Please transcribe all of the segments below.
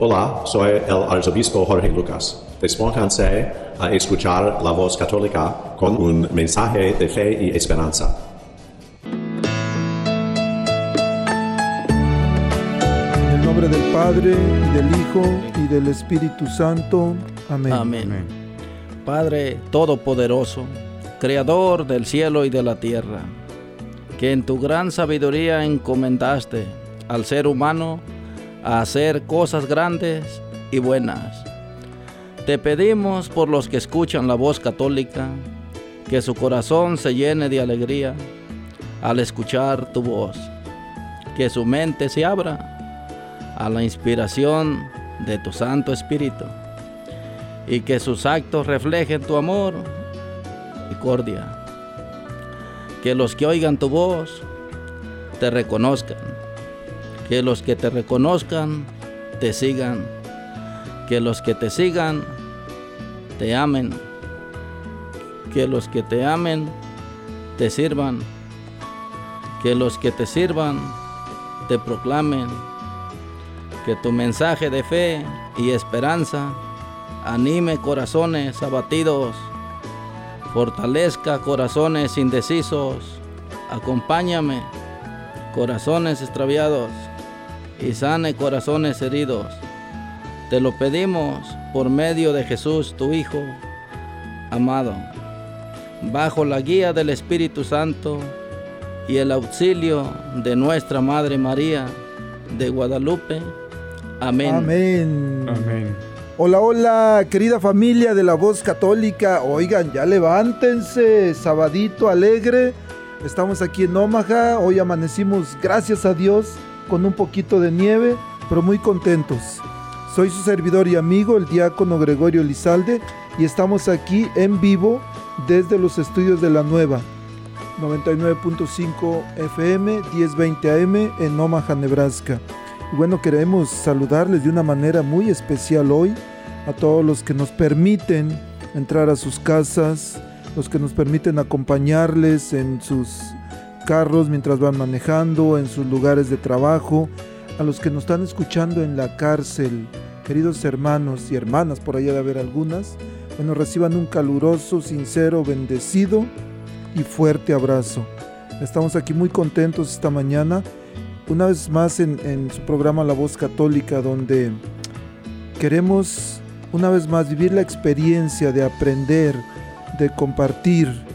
Hola, soy el arzobispo Jorge Lucas. Despónganse a escuchar la voz católica con un mensaje de fe y esperanza. En el nombre del Padre, y del Hijo, y del Espíritu Santo. Amén. Amén. Padre Todopoderoso, Creador del cielo y de la tierra, que en tu gran sabiduría encomendaste al ser humano a hacer cosas grandes y buenas. Te pedimos por los que escuchan la voz católica, que su corazón se llene de alegría al escuchar tu voz, que su mente se abra a la inspiración de tu Santo Espíritu y que sus actos reflejen tu amor y cordia. Que los que oigan tu voz te reconozcan que los que te reconozcan te sigan, que los que te sigan te amen, que los que te amen te sirvan, que los que te sirvan te proclamen, que tu mensaje de fe y esperanza anime corazones abatidos, fortalezca corazones indecisos, acompáñame, corazones extraviados y sane corazones heridos. Te lo pedimos por medio de Jesús, tu Hijo amado, bajo la guía del Espíritu Santo y el auxilio de nuestra Madre María de Guadalupe. Amén. Amén. Amén. Hola, hola, querida familia de la voz católica. Oigan, ya levántense, sabadito alegre. Estamos aquí en Omaha. Hoy amanecimos, gracias a Dios, con un poquito de nieve, pero muy contentos. Soy su servidor y amigo, el diácono Gregorio Lizalde, y estamos aquí en vivo desde los estudios de la nueva 99.5 FM, 1020 AM en Omaha, Nebraska. Bueno, queremos saludarles de una manera muy especial hoy a todos los que nos permiten entrar a sus casas, los que nos permiten acompañarles en sus carros mientras van manejando, en sus lugares de trabajo, a los que nos están escuchando en la cárcel, queridos hermanos y hermanas, por allá de haber algunas, bueno, reciban un caluroso, sincero, bendecido y fuerte abrazo. Estamos aquí muy contentos esta mañana, una vez más en, en su programa La Voz Católica, donde queremos una vez más vivir la experiencia de aprender, de compartir,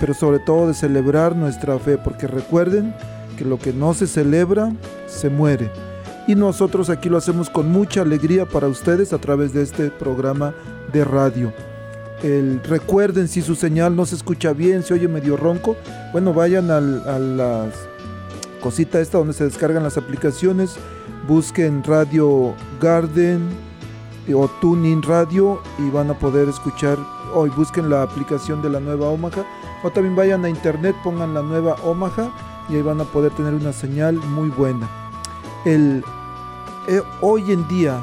pero sobre todo de celebrar nuestra fe, porque recuerden que lo que no se celebra, se muere. Y nosotros aquí lo hacemos con mucha alegría para ustedes a través de este programa de radio. El, recuerden si su señal no se escucha bien, se oye medio ronco, bueno, vayan al, a la cosita esta donde se descargan las aplicaciones, busquen Radio Garden o Tuning Radio y van a poder escuchar, hoy busquen la aplicación de la nueva Omaha o también vayan a internet, pongan la nueva Omaha y ahí van a poder tener una señal muy buena. El, eh, hoy en día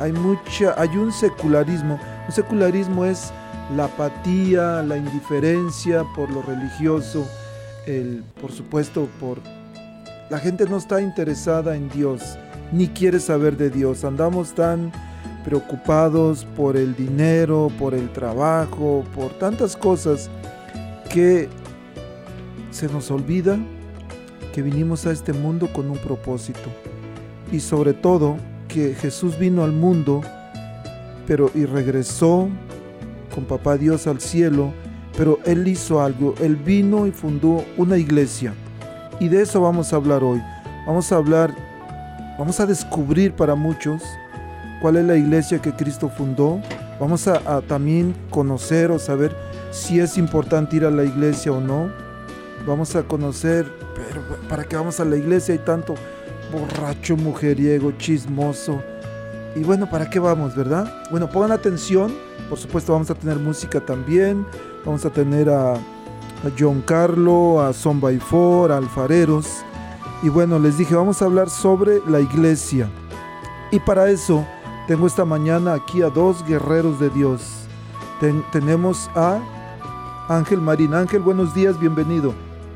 hay mucha, hay un secularismo. Un secularismo es la apatía, la indiferencia por lo religioso, el, por supuesto, por la gente no está interesada en Dios, ni quiere saber de Dios. Andamos tan preocupados por el dinero, por el trabajo, por tantas cosas que se nos olvida que vinimos a este mundo con un propósito y sobre todo que Jesús vino al mundo pero y regresó con papá Dios al cielo, pero él hizo algo, él vino y fundó una iglesia. Y de eso vamos a hablar hoy. Vamos a hablar, vamos a descubrir para muchos cuál es la iglesia que Cristo fundó. Vamos a, a también conocer o saber si es importante ir a la iglesia o no. Vamos a conocer, pero ¿para qué vamos a la iglesia? Hay tanto borracho, mujeriego, chismoso Y bueno, ¿para qué vamos, verdad? Bueno, pongan atención. Por supuesto, vamos a tener música también. Vamos a tener a, John Carlo, a Son by Four, a Alfareros. Y bueno, les dije, vamos a hablar sobre la iglesia. Y para eso, tengo esta mañana aquí a dos guerreros de Dios. tenemos a Ángel Marín. Ángel, buenos días, bienvenido.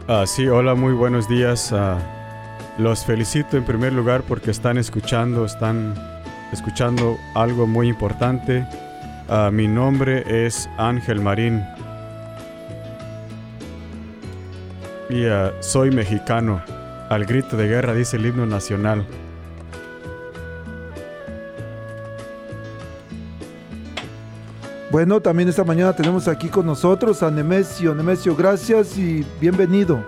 Ah, sí, hola, muy buenos días. Ah, los felicito en primer lugar porque están escuchando, están escuchando algo muy importante. Ah, mi nombre es Ángel Marín y ah, soy mexicano. Al grito de guerra dice el himno nacional. Bueno, también esta mañana tenemos aquí con nosotros a Nemesio. Nemesio, gracias y bienvenido.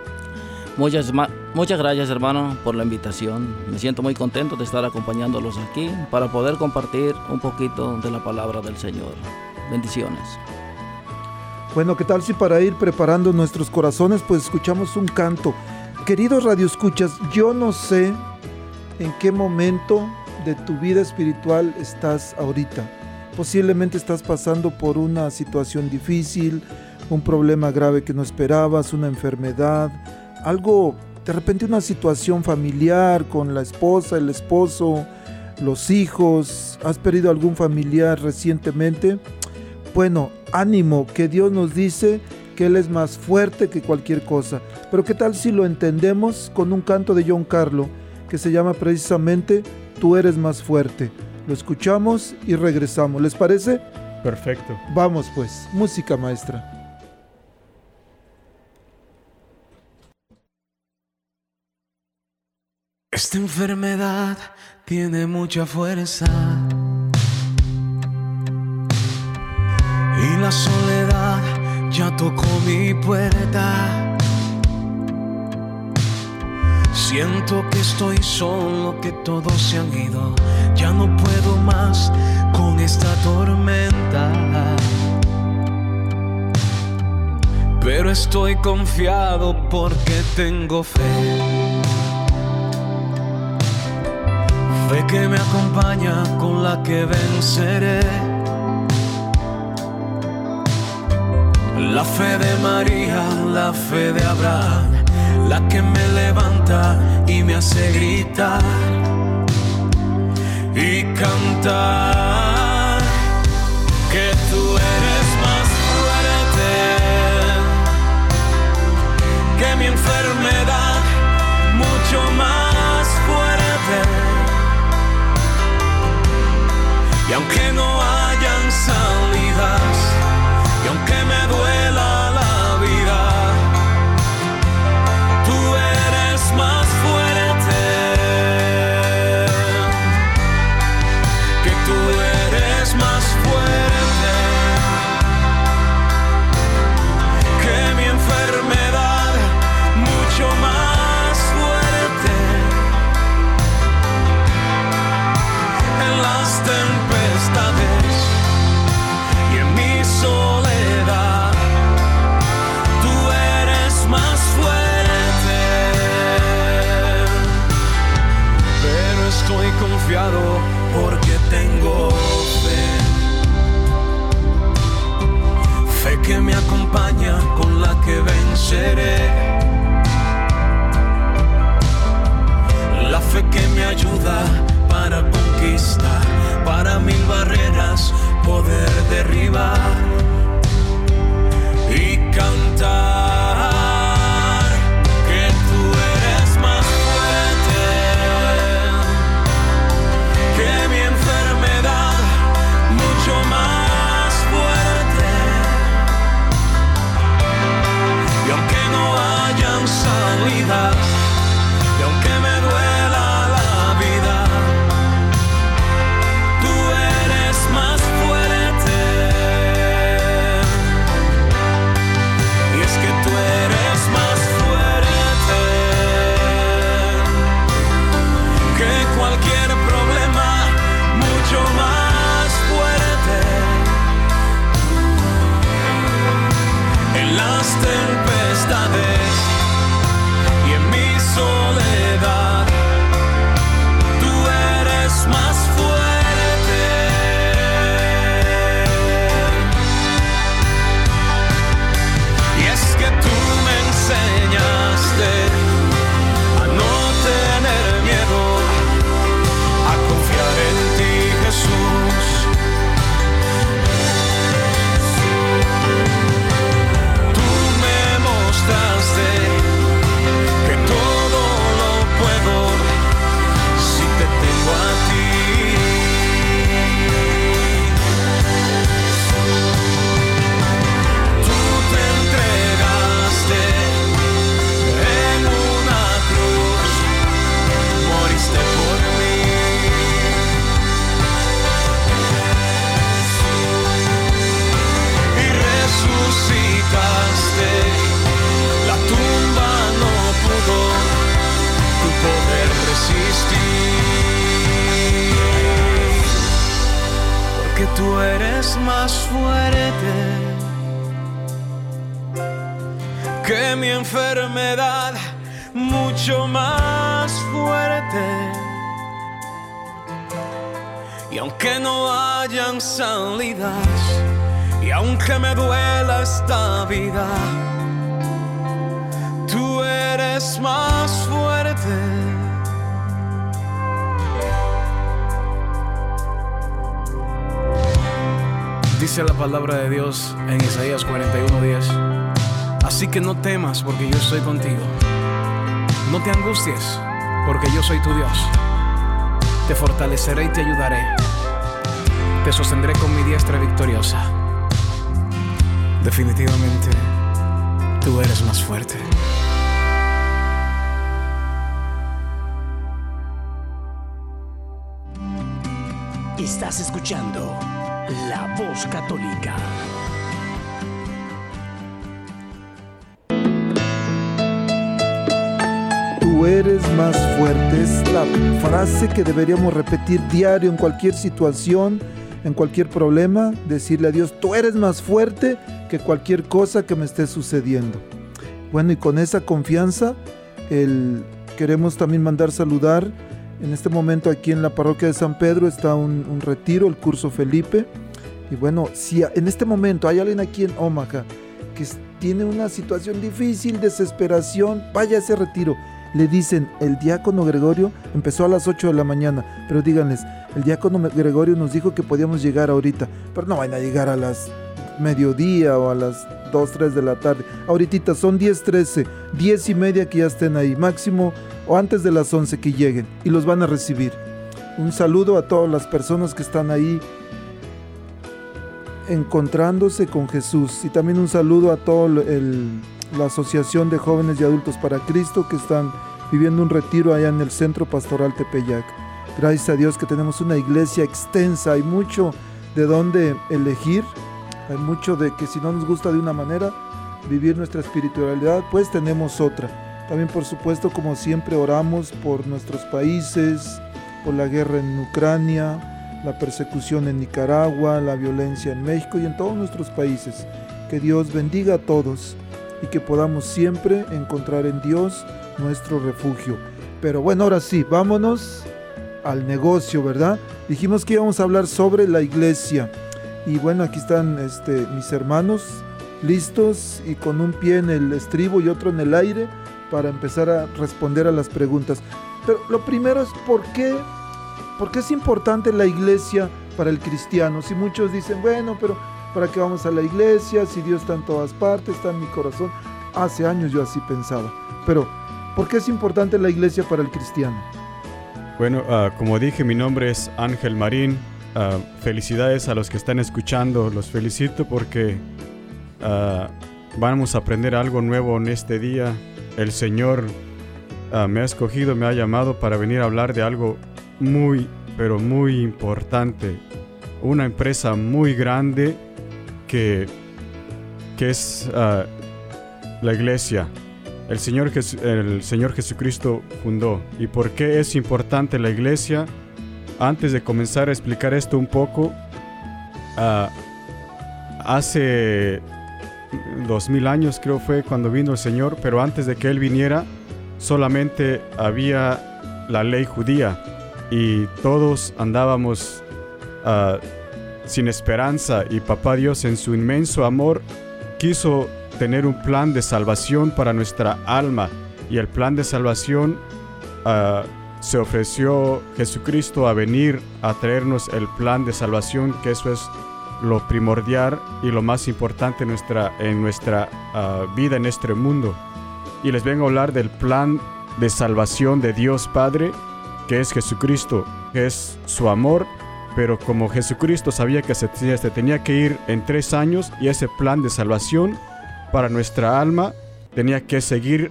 Muchas, muchas gracias hermano por la invitación. Me siento muy contento de estar acompañándolos aquí para poder compartir un poquito de la palabra del Señor. Bendiciones. Bueno, ¿qué tal si para ir preparando nuestros corazones pues escuchamos un canto? Queridos radioescuchas, yo no sé en qué momento de tu vida espiritual estás ahorita. Posiblemente estás pasando por una situación difícil, un problema grave que no esperabas, una enfermedad, algo, de repente una situación familiar con la esposa, el esposo, los hijos, has perdido algún familiar recientemente, bueno, ánimo, que Dios nos dice que Él es más fuerte que cualquier cosa. Pero ¿qué tal si lo entendemos con un canto de John Carlo que se llama precisamente Tú eres más fuerte? Lo escuchamos y regresamos. ¿Les parece? Perfecto. Vamos pues, música maestra. Esta enfermedad tiene mucha fuerza y la soledad ya tocó mi puerta. Siento que estoy solo, que todos se han ido. Ya no puedo más con esta tormenta. Pero estoy confiado porque tengo fe. Fe que me acompaña con la que venceré. La fe de María, la fe de Abraham, la que me levanta y me hace gritar y cantar que tú eres más fuerte que mi enfermedad, mucho más fuerte. Y aunque no hayan salidas, y aunque me duela porque tengo fe. Fe que me acompaña con la que venceré. La fe que me ayuda para conquistar, para mil barreras poder derribar y cantar house. Tú eres más fuerte que mi enfermedad, mucho más fuerte. Y aunque no hayan salidas, y aunque me duela esta vida, tú eres más fuerte. Dice la palabra de Dios en Isaías 41:10. Así que no temas porque yo estoy contigo. No te angusties porque yo soy tu Dios. Te fortaleceré y te ayudaré. Te sostendré con mi diestra victoriosa. Definitivamente, tú eres más fuerte. Estás escuchando La Voz Católica. Tú eres más fuerte. Es la frase que deberíamos repetir diario en cualquier situación, en cualquier problema. Decirle a Dios, tú eres más fuerte que cualquier cosa que me esté sucediendo. Bueno, y con esa confianza, el, queremos también mandar saludar. En este momento aquí en la parroquia de San Pedro está un, retiro, el curso Felipe. Y bueno, si en este momento hay alguien aquí en Omaha que tiene una situación difícil, desesperación, vaya a ese retiro le dicen, el diácono Gregorio empezó a las 8 de la mañana, pero díganles, el diácono Gregorio nos dijo que podíamos llegar ahorita, pero no van a llegar a las mediodía o a las 2, 3 de la tarde. Ahorita son 10, 13, 10 y media que ya estén ahí, máximo o antes de las 11 que lleguen y los van a recibir. Un saludo a todas las personas que están ahí encontrándose con Jesús y también un saludo a todo el la Asociación de Jóvenes y Adultos para Cristo que están viviendo un retiro allá en el Centro Pastoral Tepeyac. Gracias a Dios que tenemos una iglesia extensa, hay mucho de dónde elegir, hay mucho de que si no nos gusta de una manera vivir nuestra espiritualidad, pues tenemos otra. También por supuesto, como siempre, oramos por nuestros países, por la guerra en Ucrania, la persecución en Nicaragua, la violencia en México y en todos nuestros países. Que Dios bendiga a todos y que podamos siempre encontrar en Dios nuestro refugio. Pero bueno, ahora sí, vámonos al negocio, ¿verdad? Dijimos que íbamos a hablar sobre la iglesia. Y bueno, aquí están este, mis hermanos listos y con un pie en el estribo y otro en el aire para empezar a responder a las preguntas. Pero lo primero es por qué, por qué es importante la iglesia para el cristiano. Si muchos dicen, bueno, pero ¿Para qué vamos a la iglesia? Si Dios está en todas partes, está en mi corazón. Hace años yo así pensaba. Pero, ¿por qué es importante la iglesia para el cristiano? Bueno, uh, como dije, mi nombre es Ángel Marín. Uh, felicidades a los que están escuchando. Los felicito porque uh, vamos a aprender algo nuevo en este día. El Señor me ha escogido, me ha llamado para venir a hablar de algo muy, pero muy importante. Una empresa muy grande que, que es ah, la iglesia. El Señor, el Señor Jesucristo fundó. ¿Y por qué es importante la iglesia? Antes de comenzar a explicar esto un poco, uh, hace dos mil años creo fue cuando vino el Señor, pero antes de que Él viniera solamente había la ley judía y todos andábamos uh, sin esperanza. Y Papá Dios en su inmenso amor quiso tener un plan de salvación para nuestra alma. Y el plan de salvación uh, se ofreció Jesucristo a venir a traernos el plan de salvación que eso es lo primordial y lo más importante en nuestra, en nuestra uh, vida en este mundo. Y les vengo a hablar del plan de salvación de Dios Padre, que es Jesucristo, que es su amor pero como Jesucristo sabía que se, tenía que ir en tres años y ese plan de salvación para nuestra alma tenía que seguir,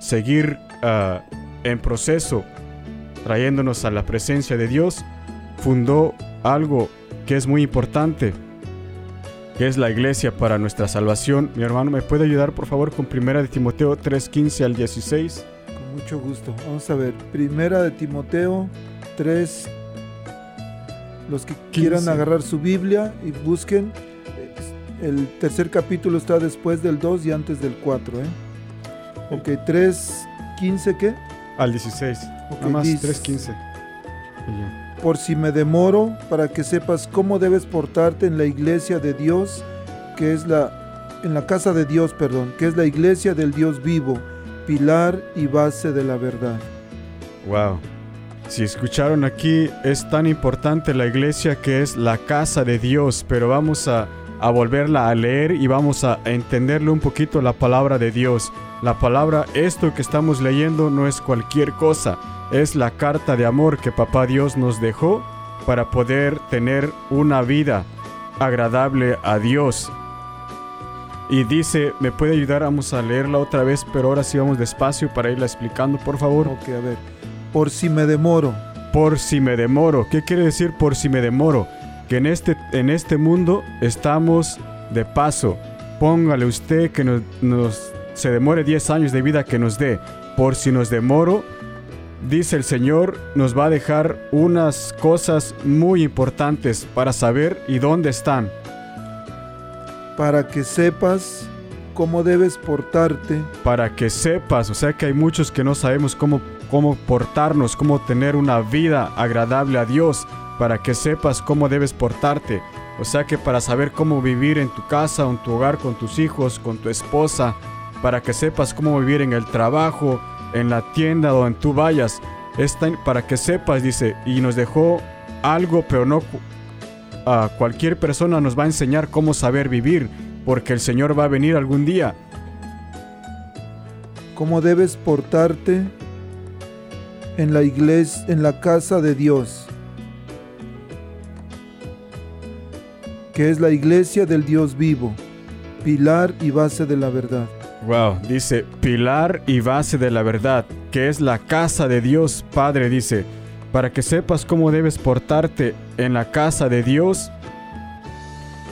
seguir ah, en proceso, trayéndonos a la presencia de Dios, fundó algo que es muy importante, que es la iglesia para nuestra salvación. Mi hermano, ¿me puede ayudar por favor con Primera de Timoteo 3:15 al 16? Con mucho gusto. Vamos a ver, Primera de Timoteo 3 Los que quieran agarrar su Biblia y busquen, el tercer capítulo está después del 2 y antes del 4. ¿eh? Ok, 3, 15, ¿qué? Al 16. Ok, Nada más dice, 3.15. Por si me demoro, para que sepas cómo debes portarte en la iglesia de Dios, que es la, en la casa de Dios, perdón, que es la iglesia del Dios vivo, pilar y base de la verdad. Wow. Si escucharon aquí, es tan importante la iglesia que es la casa de Dios, pero vamos a, a volverla a leer y vamos a entenderle un poquito la palabra de Dios. La palabra, esto que estamos leyendo no es cualquier cosa, es la carta de amor que Papá Dios nos dejó para poder tener una vida agradable a Dios. Y dice, ¿me puede ayudar? Vamos a leerla otra vez, pero ahora sí vamos despacio para irla explicando, por favor. Ok, a ver. Por si me demoro. Por si me demoro. ¿Qué quiere decir por si me demoro? Que en este, en este mundo estamos de paso. Póngale usted que nos, nos- se demore 10 años de vida que nos dé. Por si nos demoro, dice el Señor, nos va a dejar unas cosas muy importantes para saber y dónde están. para que sepas cómo debes portarte para que sepas, o sea que hay muchos que no sabemos cómo, cómo portarnos, cómo tener una vida agradable a Dios, para que sepas cómo debes portarte. O sea que para saber cómo vivir en tu casa, en tu hogar, con tus hijos, con tu esposa, para que sepas cómo vivir en el trabajo, en la tienda donde tú vayas, es tan- para que sepas, dice, y nos dejó algo, pero no a cualquier persona nos va a enseñar cómo saber vivir, porque el Señor va a venir algún día. cómo debes portarte en la iglesia, en la casa de Dios, que es la iglesia del Dios vivo, pilar y base de la verdad. Wow, dice pilar y base de la verdad, que es la casa de Dios Padre, dice, para que sepas cómo debes portarte en la casa de Dios,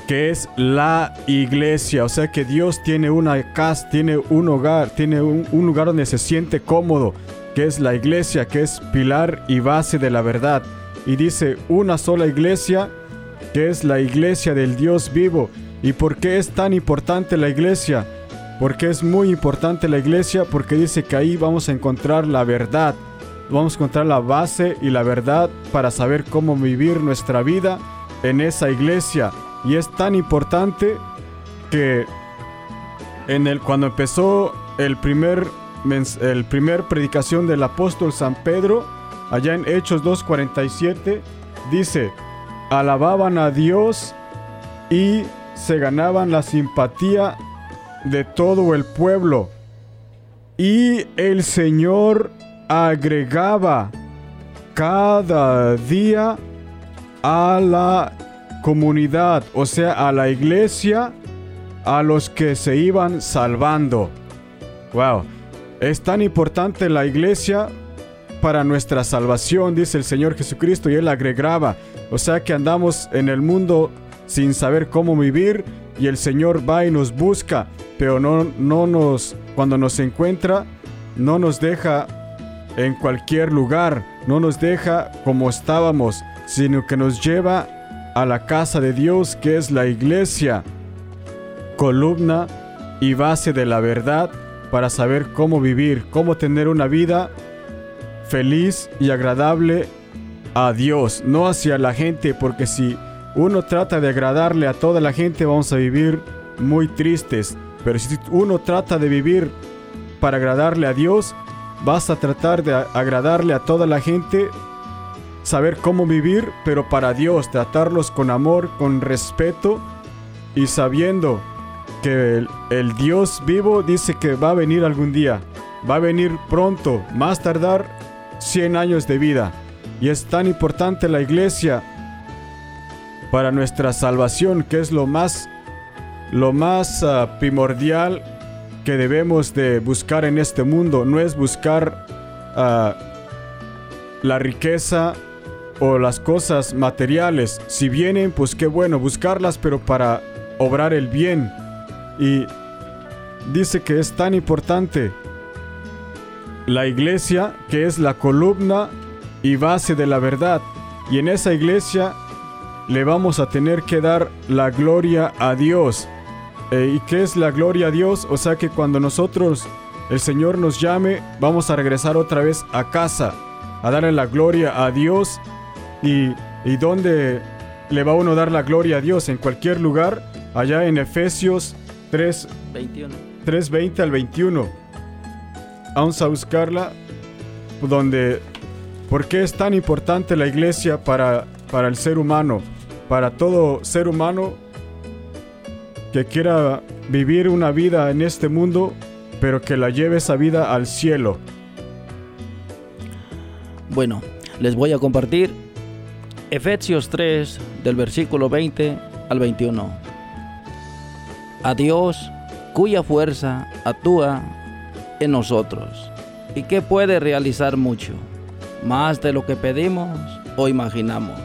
que es la iglesia. O sea que Dios tiene una casa, tiene un hogar, tiene un, lugar donde se siente cómodo, que es la iglesia, que es pilar y base de la verdad. Y dice una sola iglesia, que es la iglesia del Dios vivo. ¿Y por qué es tan importante la iglesia? Porque es muy importante la iglesia porque dice que ahí vamos a encontrar la verdad. Vamos a encontrar la base y la verdad para saber cómo vivir nuestra vida en esa iglesia. Y es tan importante que en el, cuando empezó el primer, el primer predicación del apóstol San Pedro, allá en Hechos 2.47, dice, alababan a Dios y se ganaban la simpatía de todo el pueblo. Y el Señor agregaba cada día a la comunidad, o sea, a la iglesia, a los que se iban salvando. Wow, es tan importante la iglesia para nuestra salvación, dice el Señor Jesucristo, y Él agregaba. O sea que andamos en el mundo sin saber cómo vivir y el Señor va y nos busca, pero no, no nos, cuando nos encuentra, no nos deja en cualquier lugar, no nos deja como estábamos, sino que nos lleva a la casa de Dios que es la iglesia, columna y base de la verdad para saber cómo vivir, cómo tener una vida feliz y agradable a Dios, no hacia la gente, porque si uno trata de agradarle a toda la gente vamos a vivir muy tristes, pero si uno trata de vivir para agradarle a Dios, vas a tratar de agradarle a toda la gente, saber cómo vivir, pero para Dios, tratarlos con amor, con respeto y sabiendo que el, el Dios vivo dice que va a venir algún día, va a venir pronto, más tardar 100 años de vida. Y es tan importante la iglesia para nuestra salvación, que es lo más, lo más ah, primordial que debemos de buscar en este mundo. No es buscar ah, la riqueza o las cosas materiales. Si vienen, pues qué bueno buscarlas, pero para obrar el bien. Y dice que es tan importante la iglesia, que es la columna y base de la verdad. Y en esa iglesia le vamos a tener que dar la gloria a Dios. Eh, ¿Y qué es la gloria a Dios? O sea que cuando nosotros, el Señor nos llame, vamos a regresar otra vez a casa, a darle la gloria a Dios. ¿Y, y dónde le va uno a dar la gloria a Dios? En cualquier lugar, allá en Efesios 3, 21. 3.20 al 21. Vamos a buscarla donde... ¿Por qué es tan importante la iglesia para, para el ser humano? Para todo ser humano que quiera vivir una vida en este mundo, pero que la lleve esa vida al cielo. Bueno, les voy a compartir Efesios 3 del versículo 20 al 21. A Dios cuya fuerza actúa en nosotros y que puede realizar mucho, más de lo que pedimos o imaginamos.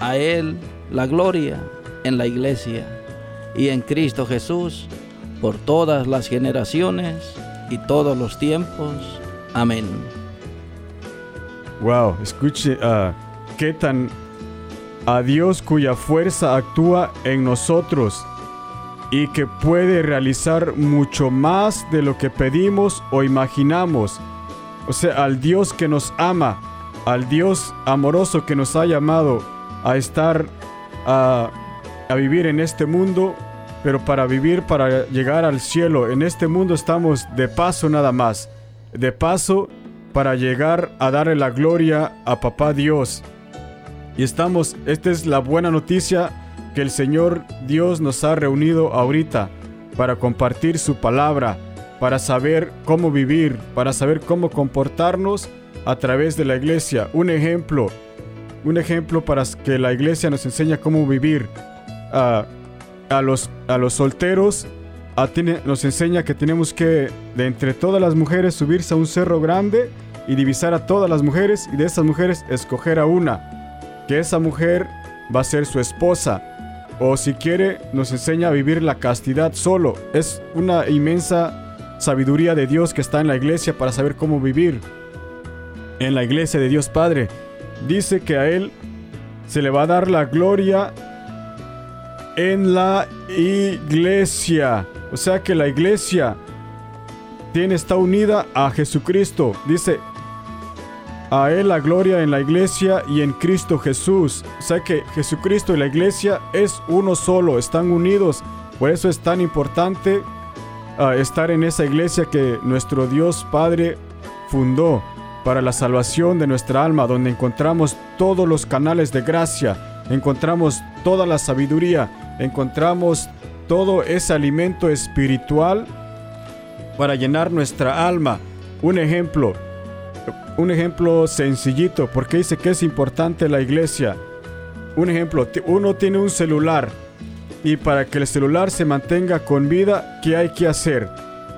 A Él la gloria en la iglesia y en Cristo Jesús por todas las generaciones y todos los tiempos. Amén. Wow, escuche ah, qué tan a Dios cuya fuerza actúa en nosotros y que puede realizar mucho más de lo que pedimos o imaginamos. O sea, al Dios que nos ama, al Dios amoroso que nos ha llamado a estar, a, a vivir en este mundo, pero para vivir, para llegar al cielo. En este mundo estamos de paso nada más, de paso para llegar a darle la gloria a Papá Dios. Y estamos, esta es la buena noticia que el Señor Dios nos ha reunido ahorita para compartir su palabra, para saber cómo vivir, para saber cómo comportarnos a través de la iglesia. Un ejemplo, un ejemplo para que la iglesia nos enseñe cómo vivir. Ah, a, los, a los solteros a nos enseña que tenemos que, de entre todas las mujeres, subirse a un cerro grande y divisar a todas las mujeres y de esas mujeres escoger a una, que esa mujer va a ser su esposa. O si quiere, nos enseña a vivir la castidad solo. Es una inmensa sabiduría de Dios que está en la iglesia para saber cómo vivir. En la iglesia de Dios Padre. Dice que a Él se le va a dar la gloria en la iglesia. O sea que la iglesia tiene, está unida a Jesucristo. Dice, a Él la gloria en la iglesia y en Cristo Jesús. O sea que Jesucristo y la iglesia es uno solo, están unidos. Por eso es tan importante ah, estar en esa iglesia que nuestro Dios Padre fundó para la salvación de nuestra alma, donde encontramos todos los canales de gracia, encontramos toda la sabiduría, encontramos todo ese alimento espiritual para llenar nuestra alma. Un ejemplo, un ejemplo sencillito, porque dice que es importante la iglesia. Un ejemplo, uno tiene un celular y para que el celular se mantenga con vida, ¿qué hay que hacer?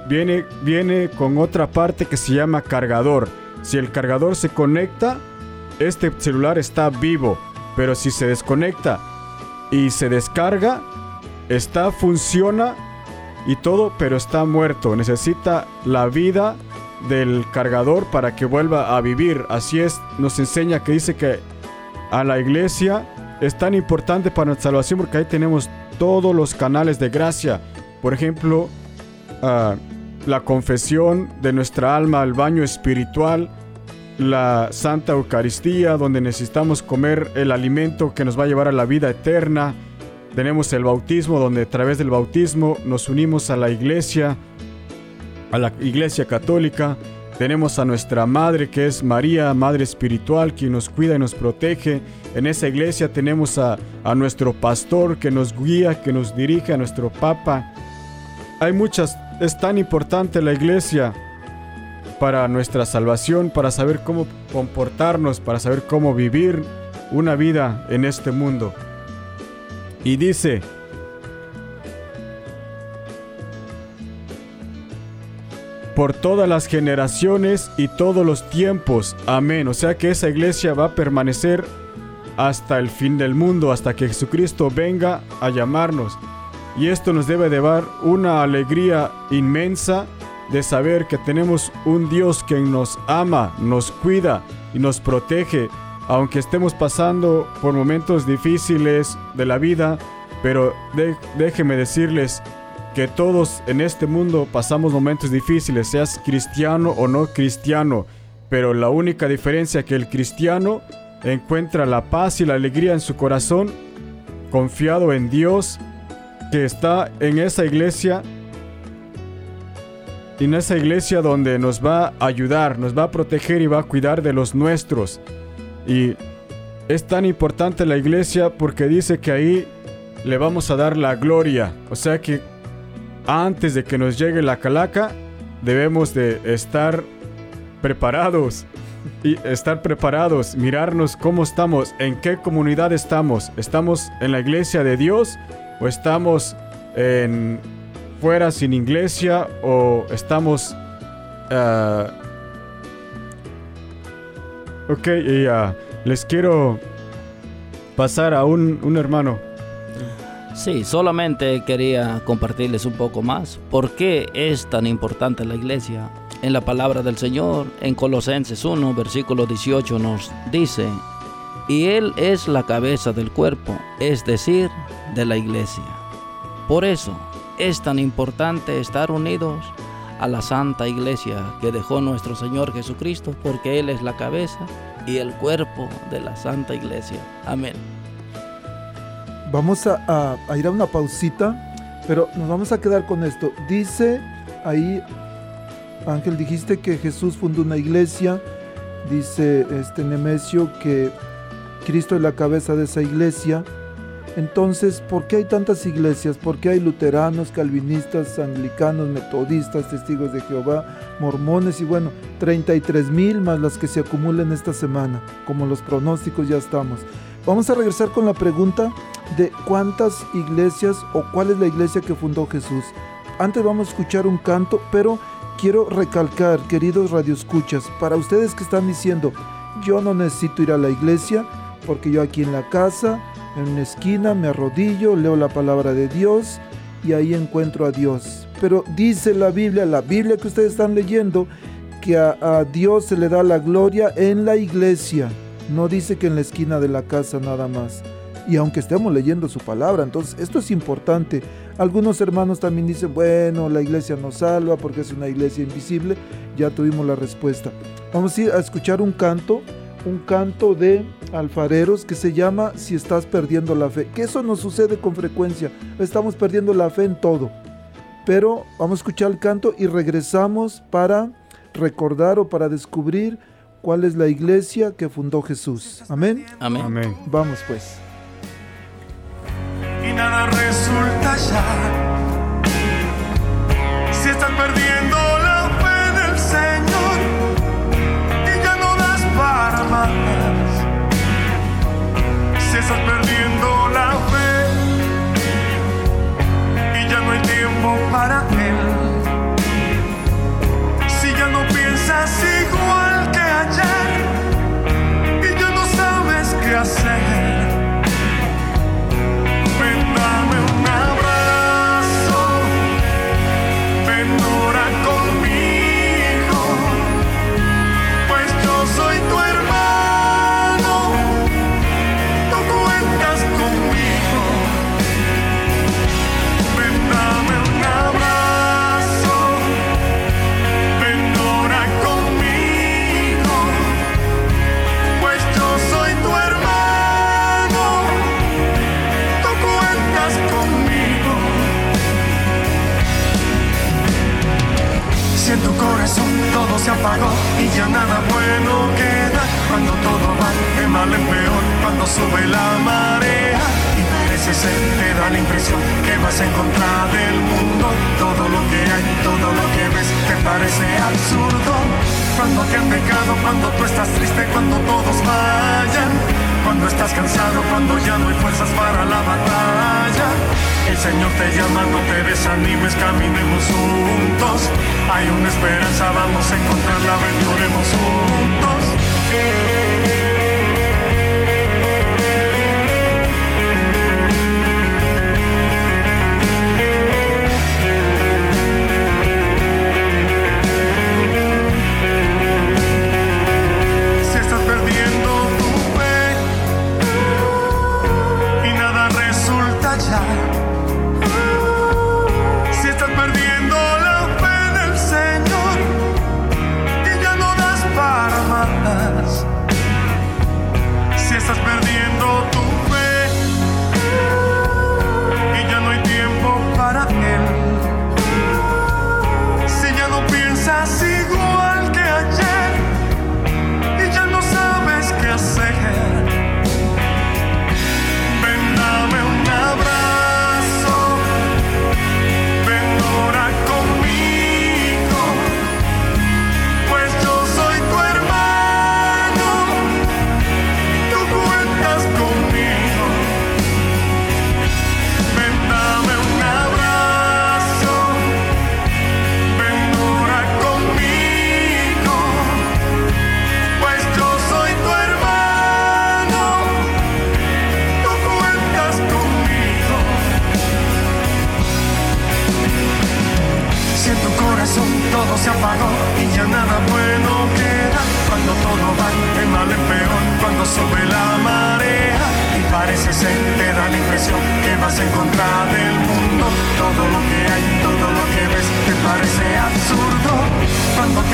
Viene, viene con otra parte que se llama cargador. Si el cargador se conecta, este celular está vivo, pero si se desconecta y se descarga, está, funciona y todo, pero está muerto. Necesita la vida del cargador para que vuelva a vivir. Así es, nos enseña que dice que a la iglesia es tan importante para nuestra salvación porque ahí tenemos todos los canales de gracia. Por ejemplo, ah, la confesión de nuestra alma, el baño espiritual, la Santa Eucaristía, donde necesitamos comer el alimento que nos va a llevar a la vida eterna. Tenemos el bautismo, donde a través del bautismo nos unimos a la iglesia, a la iglesia católica. Tenemos a nuestra madre, que es María, madre espiritual, quien nos cuida y nos protege. En esa iglesia tenemos a, a nuestro pastor, que nos guía, que nos dirige, a nuestro papa. Hay muchas, es tan importante la iglesia para nuestra salvación, para saber cómo comportarnos, para saber cómo vivir una vida en este mundo. Y dice, por todas las generaciones y todos los tiempos. Amén. O sea que esa iglesia va a permanecer hasta el fin del mundo, hasta que Jesucristo venga a llamarnos. Y esto nos debe de dar una alegría inmensa de saber que tenemos un Dios que nos ama, nos cuida y nos protege aunque estemos pasando por momentos difíciles de la vida, pero déjenme decirles que todos en este mundo pasamos momentos difíciles, seas cristiano o no cristiano, pero la única diferencia es que el cristiano encuentra la paz y la alegría en su corazón, confiado en Dios, que está en esa iglesia, en esa iglesia donde nos va a ayudar, nos va a proteger y va a cuidar de los nuestros. Y es tan importante la iglesia porque dice que ahí le vamos a dar la gloria. O sea que antes de que nos llegue la calaca, debemos de estar preparados. Y estar preparados, mirarnos cómo estamos, en qué comunidad estamos. ¿Estamos en la iglesia de Dios o estamos en fuera sin iglesia o estamos uh, Ok, y uh, les quiero pasar a un, un hermano. Sí, solamente quería compartirles un poco más. ¿Por qué es tan importante la iglesia? En la palabra del Señor, en Colosenses 1, versículo 18, nos dice, y Él es la cabeza del cuerpo, es decir, de la iglesia. Por eso es tan importante estar unidos a la Santa Iglesia que dejó nuestro Señor Jesucristo, porque Él es la cabeza y el cuerpo de la Santa Iglesia. Amén. Vamos a, ir a una pausita, pero nos vamos a quedar con esto. Dice ahí, Ángel, dijiste que Jesús fundó una iglesia, dice este Nemesio que Cristo es la cabeza de esa iglesia entonces, ¿por qué hay tantas iglesias? ¿Por qué hay luteranos, calvinistas, anglicanos, metodistas, testigos de Jehová, mormones y bueno, 33 mil más las que se acumulan esta semana? Como los pronósticos ya estamos. Vamos a regresar con la pregunta de cuántas iglesias o cuál es la iglesia que fundó Jesús. Antes vamos a escuchar un canto, pero quiero recalcar, queridos radioescuchas, para ustedes que están diciendo, yo no necesito ir a la iglesia porque yo aquí en la casa en una esquina, me arrodillo, leo la palabra de Dios y ahí encuentro a Dios. Pero dice la Biblia, la Biblia que ustedes están leyendo, que a, Dios se le da la gloria en la iglesia. No dice que en la esquina de la casa nada más. Y aunque estemos leyendo su palabra, entonces esto es importante. Algunos hermanos también dicen, bueno, la iglesia no salva porque es una iglesia invisible. Ya tuvimos la respuesta. Vamos a ir a escuchar un canto un canto de alfareros que se llama Si estás perdiendo la fe. Que eso nos sucede con frecuencia. Estamos perdiendo la fe en todo. Pero vamos a escuchar el canto y regresamos para recordar o para descubrir cuál es la iglesia que fundó Jesús. Amén. Amén. Amén. Vamos pues. Y nada resulta ya. Si estás perdiendo la fe del Señor si para él. Si ya no piensas igual absurdo. Cuando te han pecado, cuando tú estás triste, cuando todos vayan. Cuando estás cansado, cuando ya no hay fuerzas para la batalla. El Señor te llama, no te desanimes, caminemos juntos. Hay una esperanza, vamos a encontrarla, aventuremos juntos.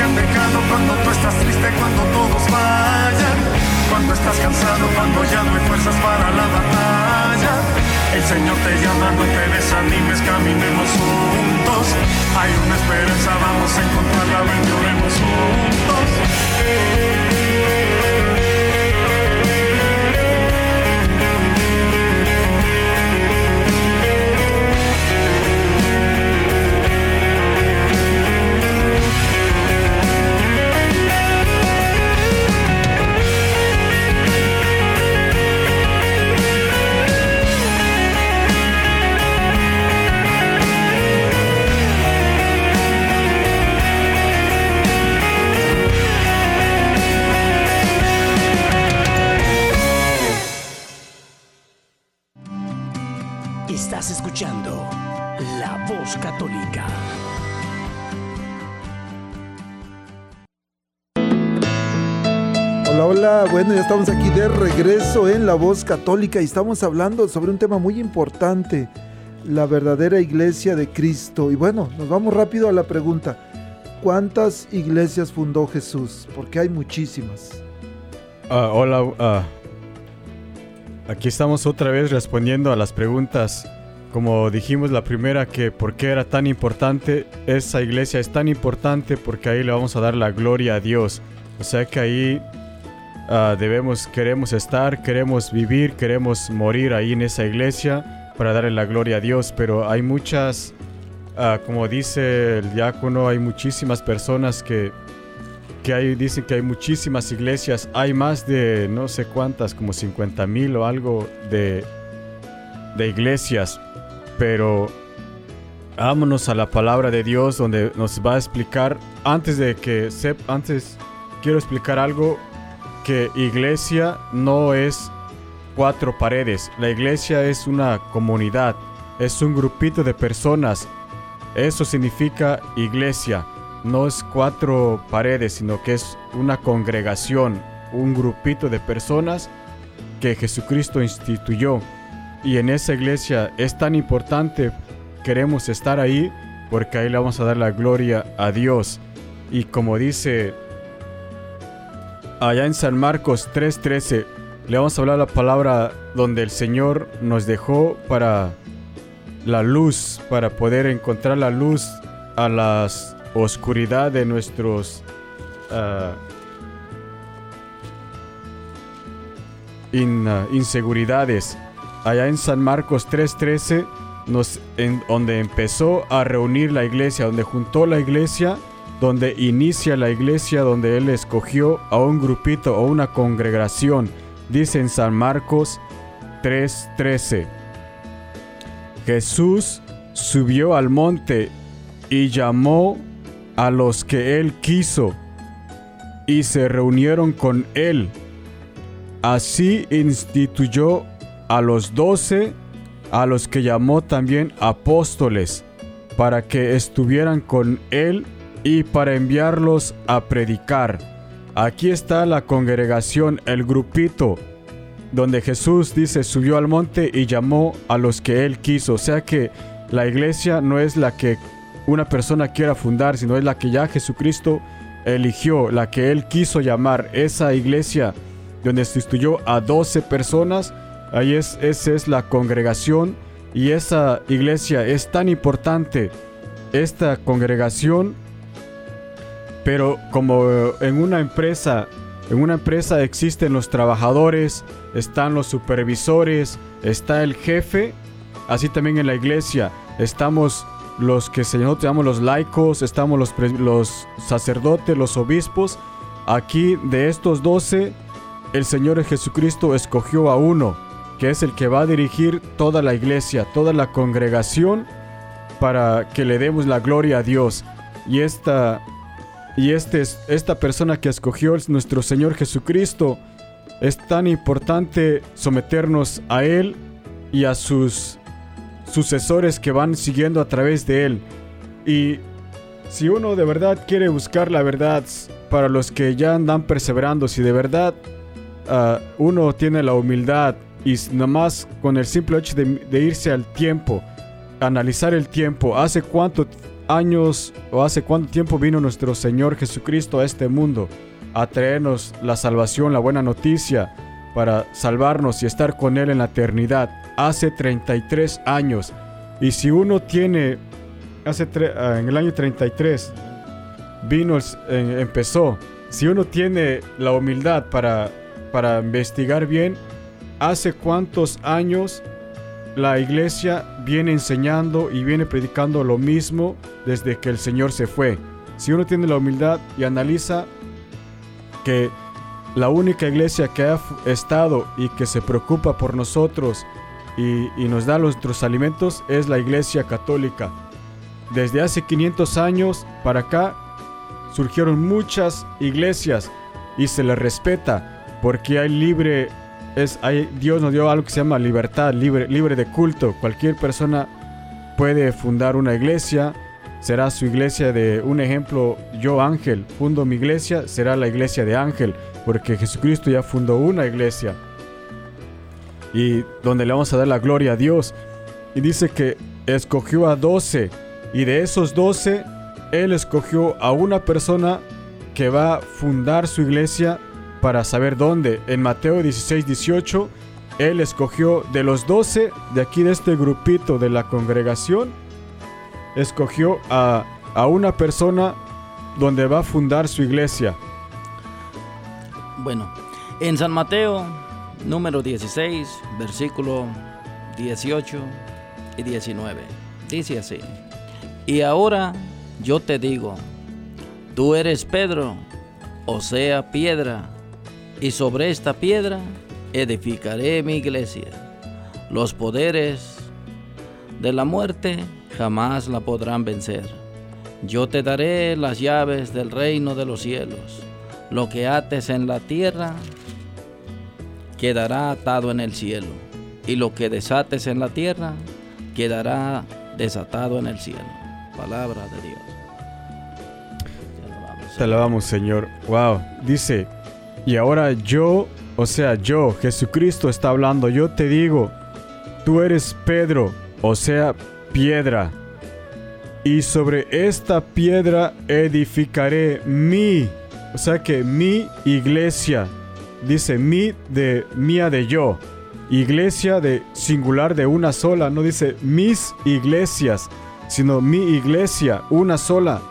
Cuando tú estás triste, cuando todos vayan. Cuando estás cansado, cuando ya no hay fuerzas para la batalla. El Señor te llama, no te desanimes, caminemos juntos. Hay una esperanza, vamos a encontrarla, ven, lloremos juntos. Bueno, ya estamos aquí de regreso en La Voz Católica y estamos hablando sobre un tema muy importante, la verdadera iglesia de Cristo. Y bueno, nos vamos rápido a la pregunta, ¿cuántas iglesias fundó Jesús? Porque hay muchísimas. Ah, hola, ah, aquí estamos otra vez respondiendo a las preguntas. Como dijimos la primera, que por qué era tan importante, esa iglesia es tan importante porque ahí le vamos a dar la gloria a Dios. O sea que ahí ah, debemos, queremos estar, queremos vivir, queremos morir ahí en esa iglesia para darle la gloria a Dios. Pero hay muchas, ah, como dice el diácono, hay muchísimas personas que que hay, dicen que hay muchísimas iglesias, hay más de no sé cuántas, como 50 mil o algo de, de iglesias, pero vámonos a la palabra de Dios donde nos va a explicar, antes de que antes quiero explicar algo, que iglesia no es cuatro paredes, la iglesia es una comunidad, es un grupito de personas, eso significa iglesia no es cuatro paredes, sino que es una congregación, un grupito de personas que Jesucristo instituyó. Y en esa iglesia es tan importante, queremos estar ahí porque ahí le vamos a dar la gloria a Dios. Y como dice allá en San Marcos 3:13, le vamos a hablar la palabra donde el Señor nos dejó para la luz, para poder encontrar la luz a las oscuridad de nuestros ah, ah, inseguridades. Allá en San Marcos 3:13, nos, en, donde empezó a reunir la iglesia, donde juntó la iglesia, donde inicia la iglesia, donde Él escogió a un grupito o una congregación. Dice en San Marcos 3:13, Jesús subió al monte y llamó a los que él quiso y se reunieron con él. Así instituyó a los doce, a los que llamó también apóstoles, para que estuvieran con él y para enviarlos a predicar. Aquí está la congregación, el grupito, donde Jesús dice subió al monte y llamó a los que él quiso. O sea que la iglesia no es la que una persona quiera fundar, sino es la que ya Jesucristo eligió, la que Él quiso llamar. Esa iglesia donde se instituyó a 12 personas, ahí es, esa es la congregación y esa iglesia es tan importante, esta congregación, pero como en una empresa, en una empresa existen los trabajadores, están los supervisores, está el jefe, así también en la iglesia estamos los que nosotros llamamos los laicos, estamos los, los sacerdotes, los obispos. Aquí de estos doce, el Señor Jesucristo escogió a uno, que es el que va a dirigir toda la iglesia, toda la congregación, para que le demos la gloria a Dios. Y esta, y este, es- esta persona que escogió es nuestro Señor Jesucristo. Es tan importante someternos a Él y a sus sucesores que van siguiendo a través de él. Y si uno de verdad quiere buscar la verdad, para los que ya andan perseverando, si de verdad ah, uno tiene la humildad y nada más con el simple hecho de, de irse al tiempo, analizar el tiempo, hace cuánto años o hace cuánto tiempo vino nuestro Señor Jesucristo a este mundo a traernos la salvación, la buena noticia, para salvarnos y estar con Él en la eternidad. Hace 33 años. Y si uno tiene, hace ah, en el año 33, vino, empezó. Si uno tiene la humildad para, para investigar bien, hace cuántos años la iglesia viene enseñando y viene predicando lo mismo desde que el Señor se fue. Si uno tiene la humildad y analiza que la única iglesia que ha estado y que se preocupa por nosotros y, nos da nuestros alimentos es la iglesia católica. Desde hace 500 años para acá surgieron muchas iglesias y se les respeta porque hay libre es Dios nos dio algo que se llama libertad, libre, libre de culto. Cualquier persona puede fundar una iglesia, será su iglesia de un ejemplo, yo Ángel fundo mi iglesia, será la iglesia de Ángel, porque Jesucristo ya fundó una iglesia. Y donde le vamos a dar la gloria a Dios. Y dice que escogió a doce, y de esos doce, Él escogió a una persona que va a fundar su iglesia para saber dónde. En Mateo 16, 18, Él escogió de los doce, de aquí de este grupito de la congregación, escogió a, a una persona donde va a fundar su iglesia. Bueno, en San Mateo, número 16, versículo 18 y 19, dice así, y ahora yo te digo, tú eres Pedro, o sea, piedra, y sobre esta piedra edificaré mi iglesia. Los poderes de la muerte jamás la podrán vencer. Yo te daré las llaves del reino de los cielos. Lo que ates en la tierra quedará atado en el cielo, y lo que desates en la tierra quedará desatado en el cielo. Palabra de Dios. Te alabamos, Señor. Wow. Dice, y ahora yo, o sea, yo, Jesucristo está hablando, yo te digo, tú eres Pedro, o sea, piedra. Y sobre esta piedra edificaré mi, o sea que mi iglesia, dice mi de mía de yo, iglesia de singular de una sola, no dice mis iglesias, sino mi iglesia, una sola.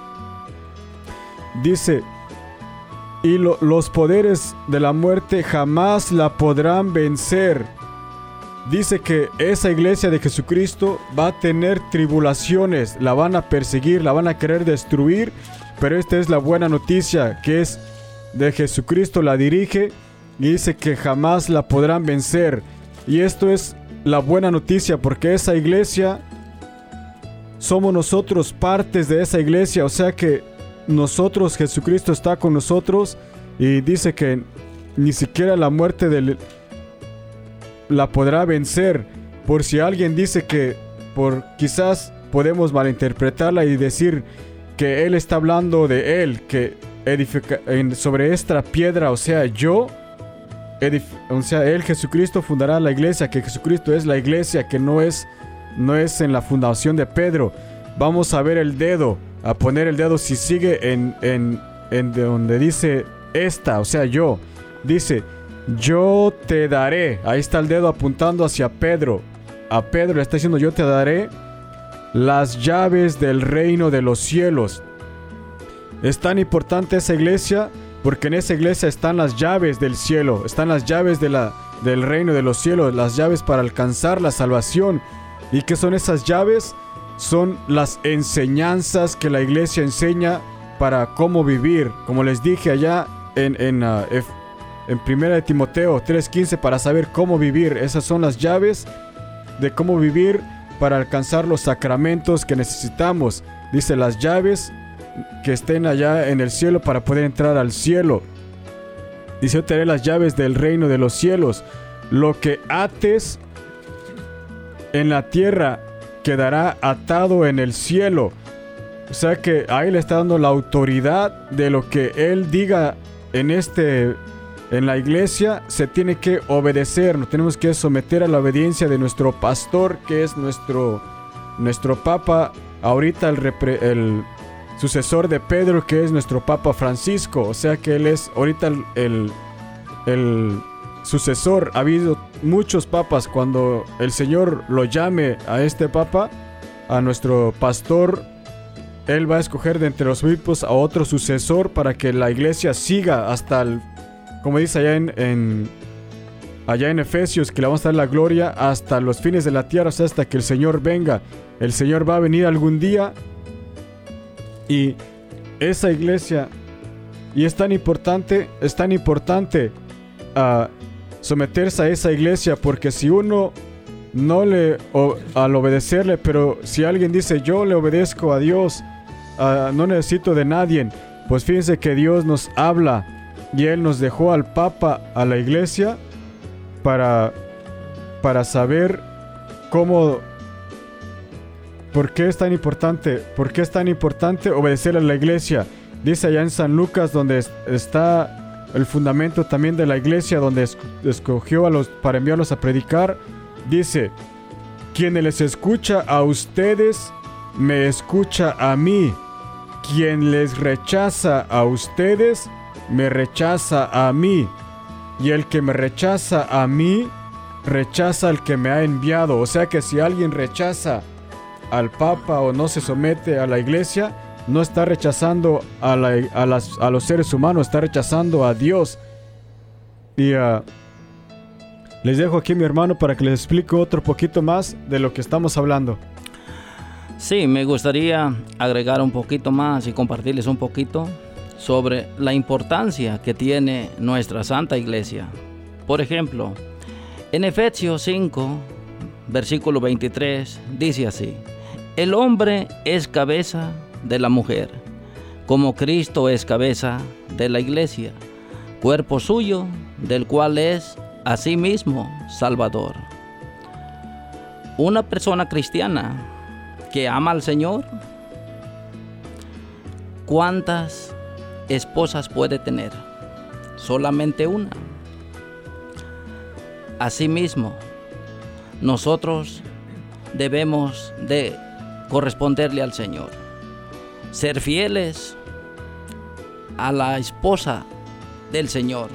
Dice, y los poderes de la muerte jamás la podrán vencer. Dice que esa iglesia de Jesucristo va a tener tribulaciones, la van a perseguir, la van a querer destruir, pero esta es la buena noticia que es de Jesucristo la dirige y dice que jamás la podrán vencer. Y esto es la buena noticia porque esa iglesia somos nosotros partes de esa iglesia, o sea que nosotros, Jesucristo está con nosotros y dice que ni siquiera la muerte del, la podrá vencer. Por si alguien dice que por quizás podemos malinterpretarla y decir que él está hablando de él, que edifica, sobre esta piedra, o sea, yo, o sea, él Jesucristo fundará la iglesia, que Jesucristo es la iglesia, que no es, no es en la fundación de Pedro. Vamos a ver el dedo a poner el dedo si sigue en, en, en donde dice esta, o sea, yo. Dice, yo te daré. Ahí está el dedo apuntando hacia Pedro. A Pedro le está diciendo, yo te daré las llaves del reino de los cielos. Es tan importante esa iglesia porque en esa iglesia están las llaves del cielo, están las llaves de la, del reino de los cielos, las llaves para alcanzar la salvación. ¿Y qué son esas llaves? Son las enseñanzas que la iglesia enseña para cómo vivir. Como les dije allá en, en, uh, en Primera de Timoteo 3.15 para saber cómo vivir. Esas son las llaves de cómo vivir para alcanzar los sacramentos que necesitamos. Dice las llaves que estén allá en el cielo para poder entrar al cielo. Dice yo te las llaves del reino de los cielos. Lo que ates en la tierra quedará atado en el cielo. O sea que ahí le está dando la autoridad de lo que él diga en este en la iglesia se tiene que obedecer, nos tenemos que someter a la obediencia de nuestro pastor, que es nuestro, nuestro papa, ahorita el, sucesor de Pedro, que es nuestro papa Francisco, o sea que él es ahorita el, el sucesor. Ha habido muchos papas, cuando el Señor lo llame a este papa, a nuestro pastor, él va a escoger de entre los obispos a otro sucesor para que la iglesia siga hasta el como dice allá en, allá en Efesios, que le vamos a dar la gloria hasta los fines de la tierra, o sea, hasta que el Señor venga. El Señor va a venir algún día y esa iglesia, y es tan importante, es tan importante uh, someterse a esa iglesia, porque si uno no le, al obedecerle, pero si alguien dice yo le obedezco a Dios, uh, no necesito de nadie, pues fíjense que Dios nos habla y él nos dejó al Papa a la iglesia para, para saber cómo, por qué es tan importante, por qué es tan importante obedecer a la iglesia. Dice allá en San Lucas donde está el fundamento también de la iglesia, donde escogió a los para enviarlos a predicar, dice, quien les escucha a ustedes, me escucha a mí. Quien les rechaza a ustedes, me rechaza a mí, y el que me rechaza a mí, rechaza al que me ha enviado. O sea que si alguien rechaza al Papa o no se somete a la iglesia, no está rechazando a, a, los seres humanos, está rechazando a Dios. Y uh, les dejo aquí mi hermano para que les explique otro poquito más de lo que estamos hablando. Sí, me gustaría agregar un poquito más y compartirles un poquito sobre la importancia que tiene nuestra Santa Iglesia. Por ejemplo, en Efesios 5, versículo 23, dice así, el hombre es cabeza de la mujer, como Cristo es cabeza de la iglesia, cuerpo suyo, del cual es asimismo Salvador. Una persona cristiana que ama al Señor, ¿cuántas esposas puede tener? Solamente una. Asimismo, nosotros debemos de corresponderle al Señor. Ser fieles a la esposa del Señor,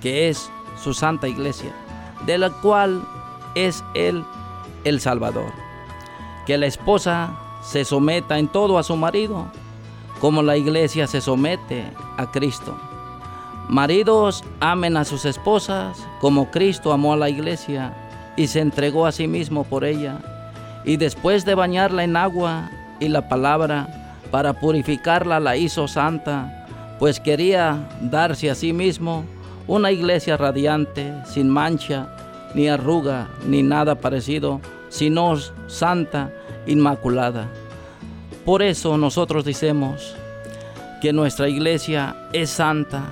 que es su santa iglesia, de la cual es Él el Salvador. Que la esposa se someta en todo a su marido, como la iglesia se somete a Cristo. Maridos amen a sus esposas como Cristo amó a la iglesia y se entregó a sí mismo por ella. Y después de bañarla en agua y la palabra, para purificarla la hizo santa, pues quería darse a sí mismo una iglesia radiante, sin mancha, ni arruga, ni nada parecido, sino santa, inmaculada. Por eso nosotros decimos que nuestra iglesia es santa,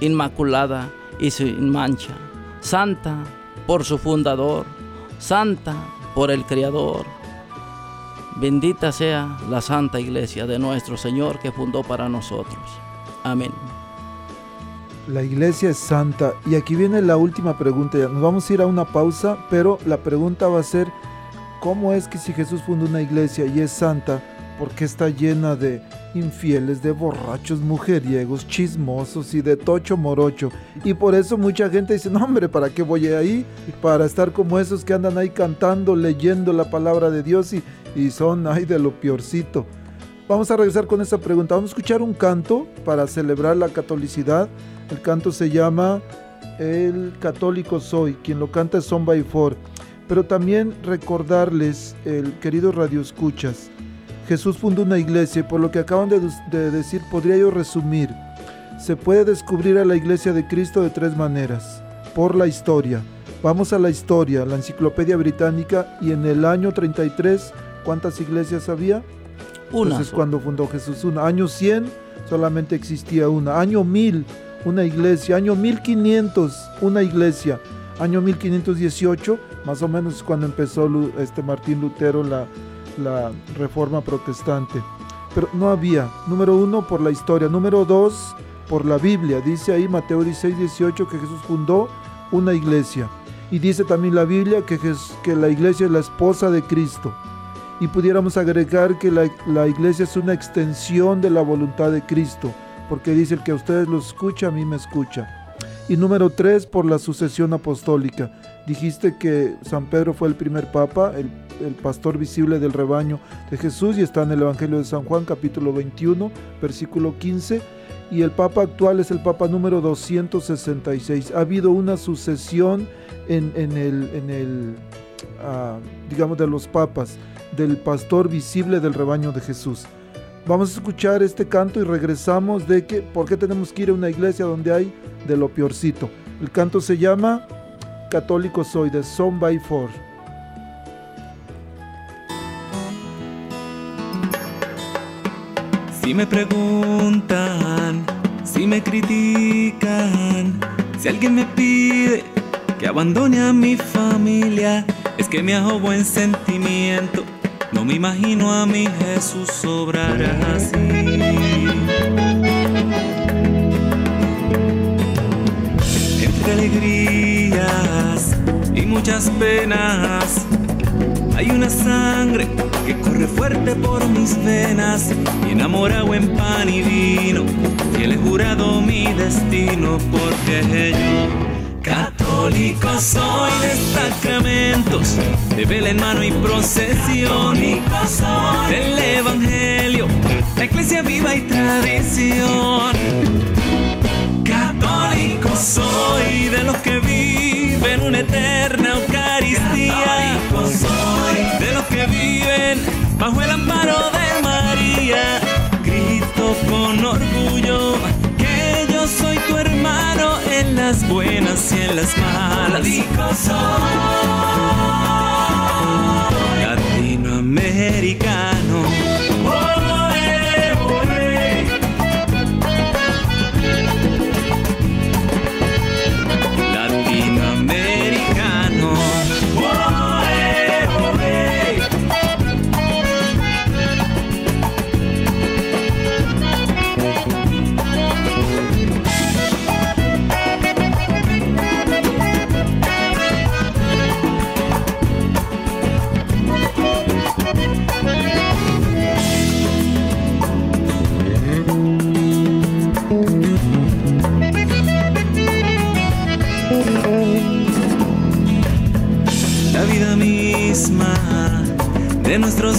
inmaculada y sin mancha. Santa por su fundador, santa por el Creador. Bendita sea la santa iglesia de nuestro Señor que fundó para nosotros. Amén. La iglesia es santa y aquí viene la última pregunta. Nos vamos a ir a una pausa, pero la pregunta va a ser, ¿cómo es que si Jesús fundó una iglesia y es santa, porque está llena de infieles, de borrachos, mujeriegos, chismosos y de tocho morocho. Y por eso mucha gente dice, no hombre, ¿para qué voy ahí? Para estar como esos que andan ahí cantando, leyendo la palabra de Dios y, y son, ay, de lo peorcito. Vamos a regresar con esa pregunta. Vamos a escuchar un canto para celebrar la catolicidad. El canto se llama El católico soy. Quien lo canta es Son by Four. Pero también recordarles, el querido Radio Escuchas, Jesús fundó una iglesia y por lo que acaban de, decir podría yo resumir. Se puede descubrir a la iglesia de Cristo de tres maneras. Por la historia. Vamos a la historia, la enciclopedia británica y en el año 33, ¿cuántas iglesias había? Una. Entonces cuando fundó Jesús una. Año 100 solamente existía una. Año 1000 una iglesia. Año 1500 una iglesia. Año 1518 más o menos cuando empezó este Martín Lutero la, la reforma protestante. pero no había. Número uno, por la historia. Número dos, por la Biblia. Dice ahí Mateo 16, 18 que Jesús fundó una iglesia. Y dice también la Biblia que, que la iglesia es la esposa de Cristo. Y pudiéramos agregar que la, la iglesia es una extensión de la voluntad de Cristo, porque dice el que a ustedes lo escucha, a mí me escucha. Y número tres, por la sucesión apostólica. Dijiste que San Pedro fue el primer papa, el, el, pastor visible del rebaño de Jesús, y está en el Evangelio de San Juan, capítulo 21, versículo 15. Y el papa actual es el papa número 266. Ha habido una sucesión en, en el, en el uh, digamos, de los papas del pastor visible del rebaño de Jesús. Vamos a escuchar este canto y regresamos de que por qué tenemos que ir a una iglesia donde hay de lo peorcito. El canto se llama Católico Soy de Son by Four. Si me preguntan, si me critican, si alguien me pide que abandone a mi familia, es que me hago buen sentimiento no me imagino a mi Jesús obrar así. Entre alegrías y muchas penas, hay una sangre que corre fuerte por mis venas y enamorado en pan y vino, y he jurado mi destino porque yo Católico soy de sacramentos, de vela en mano y procesión. Soy del Evangelio, la iglesia viva y tradición. Católico soy de los que viven una eterna Eucaristía. soy de los que viven bajo el amparo de María. Grito con orgullo soy tu hermano en las buenas las malas. Latinoamericano.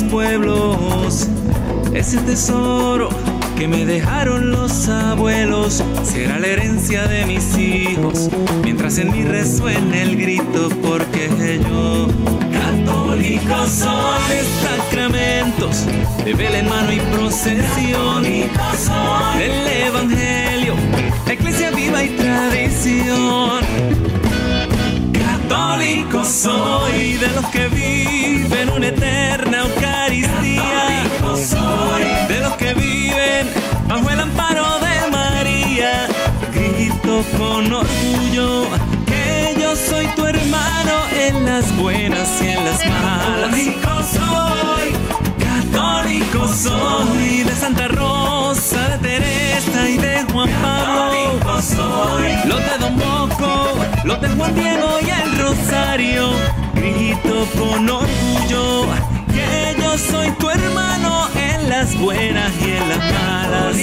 Pueblos. Ese tesoro que me dejaron los abuelos será la herencia de mis hijos, mientras en mí resuene el grito porque yo católico soy. De sacramentos, de vela en mano y procesión. Del evangelio, iglesia viva y tradición. Católico soy de los que viven una eterna Con orgullo que yo soy tu hermano en las buenas y en las malas. Católico soy, católico soy de Santa Rosa, de Teresa y de Juan Pablo. Católico soy, los de Don Boco los de Juan Diego y el Rosario. Grito con orgullo que yo soy tu hermano en las buenas y en las malas.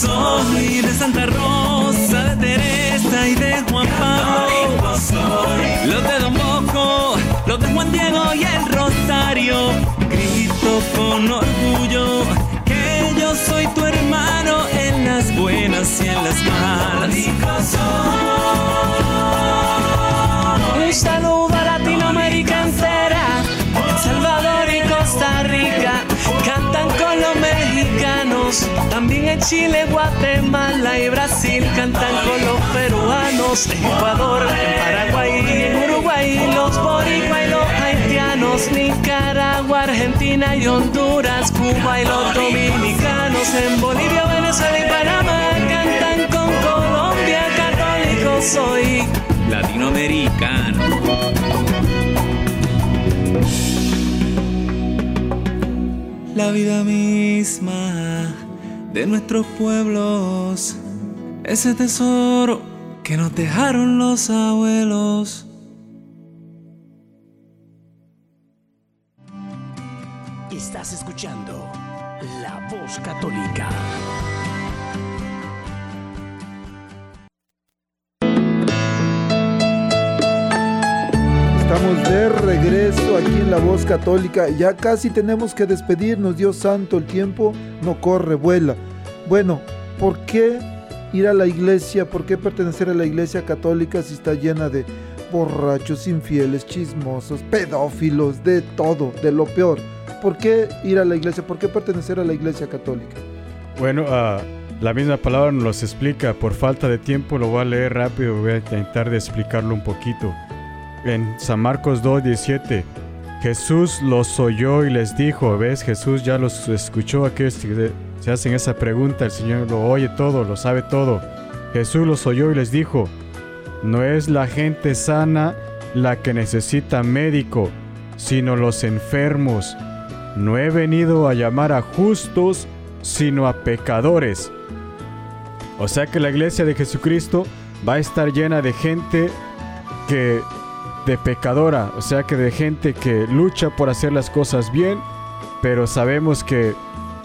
Soy de Santa Rosa, de Teresa y de Juan Pablo. soy, los de Don Bosco, los de Juan Diego y el Rosario. Grito con orgullo que yo soy tu hermano en las buenas y en las malas. Un también en Chile, Guatemala y Brasil, cantan con los peruanos, en Ecuador, en Paraguay en Uruguay, los boricua y los haitianos, Nicaragua, Argentina y Honduras, Cuba y los dominicanos, en Bolivia, Venezuela y Panamá, cantan con Colombia, católico soy latinoamericano. La vida misma de nuestros pueblos, ese tesoro que nos dejaron los abuelos. Regreso aquí en La Voz Católica. Ya casi tenemos que despedirnos, Dios santo, el tiempo no corre, vuela. Bueno, ¿por qué ir a la iglesia? ¿Por qué pertenecer a la iglesia católica si está llena de borrachos, infieles, chismosos, pedófilos, de todo, de lo peor? ¿Por qué ir a la iglesia? ¿Por qué pertenecer a la iglesia católica? Bueno, ah, la misma palabra nos explica. Por falta de tiempo lo voy a leer rápido, voy a intentar de explicarlo un poquito. En San Marcos 2.17, Jesús los oyó y les dijo, ¿ves? Jesús ya los escuchó, aquellos que se hacen esa pregunta, el Señor lo oye todo, lo sabe todo. Jesús los oyó y les dijo, no es la gente sana la que necesita médico, sino los enfermos. No he venido a llamar a justos, sino a pecadores. O sea que la iglesia de Jesucristo va a estar llena de gente que de pecadora, o sea que de gente que lucha por hacer las cosas bien, pero sabemos que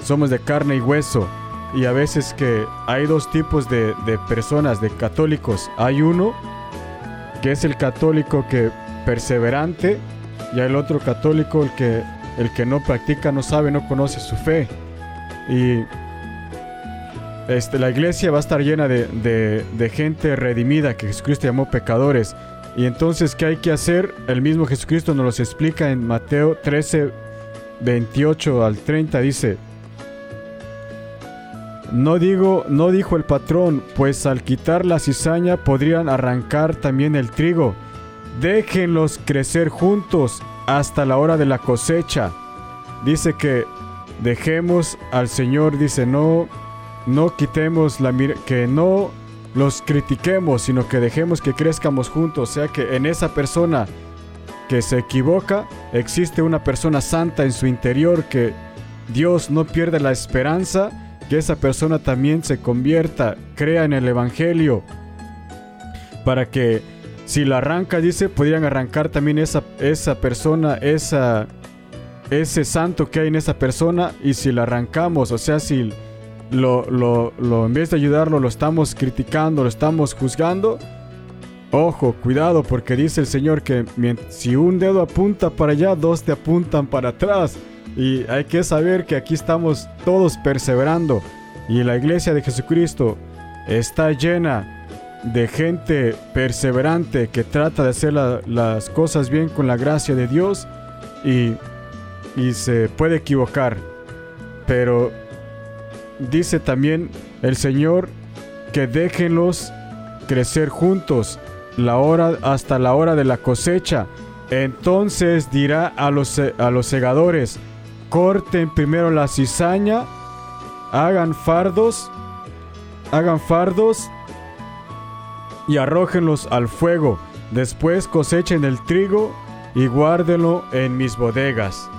somos de carne y hueso. Y a veces que hay dos tipos de, de personas, de católicos. Hay uno que es el católico que perseverante y hay el otro católico el que, el que no practica, no sabe, no conoce su fe. Y este, la iglesia va a estar llena de, de, de gente redimida que Jesucristo llamó pecadores. Y entonces, ¿qué hay que hacer? El mismo Jesucristo nos los explica en Mateo 13, 28 al 30. Dice, no digo, no dijo el patrón, pues al quitar la cizaña podrían arrancar también el trigo. Déjenlos crecer juntos hasta la hora de la cosecha. Dice que dejemos al Señor, dice, no, no quitemos la que no los critiquemos, sino que dejemos que crezcamos juntos. O sea que en esa persona que se equivoca, existe una persona santa en su interior que Dios no pierde la esperanza, que esa persona también se convierta, crea en el Evangelio, para que si la arranca, dice, podrían arrancar también esa, esa persona, esa, ese santo que hay en esa persona, y si la arrancamos, o sea, si lo, lo, lo, en vez de ayudarlo, lo estamos criticando, lo estamos juzgando. Ojo, cuidado, porque dice el Señor que si un dedo apunta para allá, dos te apuntan para atrás. Y hay que saber que aquí estamos todos perseverando. Y la iglesia de Jesucristo está llena de gente perseverante que trata de hacer la, las cosas bien con la gracia de Dios y, y se puede equivocar. Pero dice también el Señor que déjenlos crecer juntos la hora hasta la hora de la cosecha. Entonces dirá a los, a los segadores, corten primero la cizaña, hagan fardos, hagan fardos y arrójenlos al fuego. Después cosechen el trigo y guárdenlo en mis bodegas.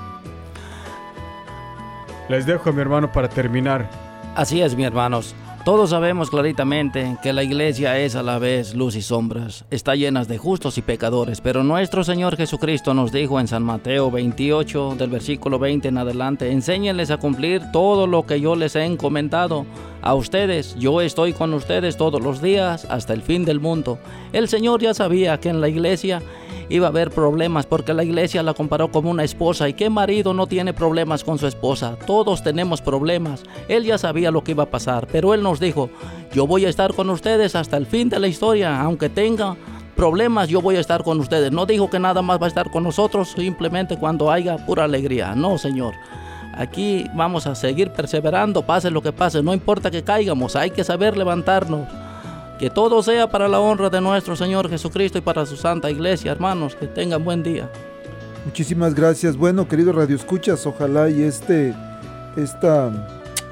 Les dejo a mi hermano para terminar. Así es, mi hermanos. Todos sabemos claritamente que la iglesia es a la vez luz y sombras, está llena de justos y pecadores, pero nuestro Señor Jesucristo nos dijo en San Mateo 28, del versículo 20 en adelante, enséñenles a cumplir todo lo que yo les he encomendado a ustedes. Yo estoy con ustedes todos los días hasta el fin del mundo. El Señor ya sabía que en la iglesia iba a haber problemas porque la iglesia la comparó como una esposa y qué marido no tiene problemas con su esposa. Todos tenemos problemas. Él ya sabía lo que iba a pasar, pero él nos dijo, yo voy a estar con ustedes hasta el fin de la historia, aunque tenga problemas, yo voy a estar con ustedes. No dijo que nada más va a estar con nosotros simplemente cuando haya pura alegría. No, Señor. Aquí vamos a seguir perseverando, pase lo que pase, no importa que caigamos, hay que saber levantarnos. Que todo sea para la honra de nuestro Señor Jesucristo y para su santa iglesia, hermanos. Que tengan buen día. Muchísimas gracias. Bueno, querido Radio Escuchas, ojalá y este, esta,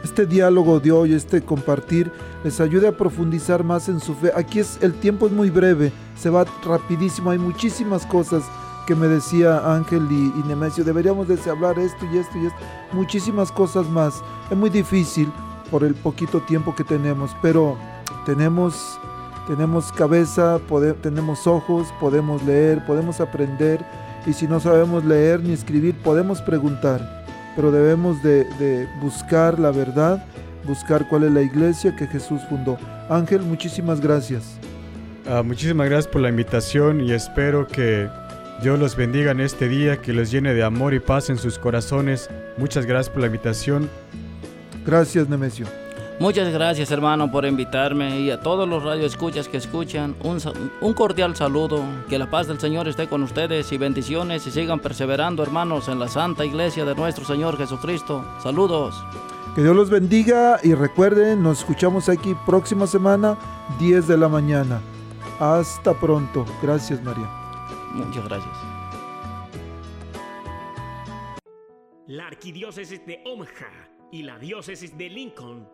este diálogo de hoy, este compartir, les ayude a profundizar más en su fe. Aquí es, el tiempo es muy breve, se va rapidísimo, hay muchísimas cosas que me decía Ángel y, y Nemesio, deberíamos de hablar esto y esto y esto, muchísimas cosas más. Es muy difícil por el poquito tiempo que tenemos, pero tenemos, tenemos cabeza, tenemos ojos, podemos leer, podemos aprender y si no sabemos leer ni escribir podemos preguntar, pero debemos de, buscar la verdad, buscar cuál es la iglesia que Jesús fundó. Ángel, muchísimas gracias. Ah, muchísimas gracias por la invitación y espero que Dios los bendiga en este día, que los llene de amor y paz en sus corazones. Muchas gracias por la invitación. Gracias, Nemesio. Muchas gracias hermano por invitarme y a todos los radioescuchas que escuchan un, un, cordial saludo, que la paz del Señor esté con ustedes y bendiciones y sigan perseverando hermanos en la Santa Iglesia de nuestro Señor Jesucristo. Saludos. Que Dios los bendiga y recuerden, nos escuchamos aquí próxima semana, 10 de la mañana. Hasta pronto. Gracias María. Muchas gracias. La arquidiócesis de Omaha y la diócesis de Lincoln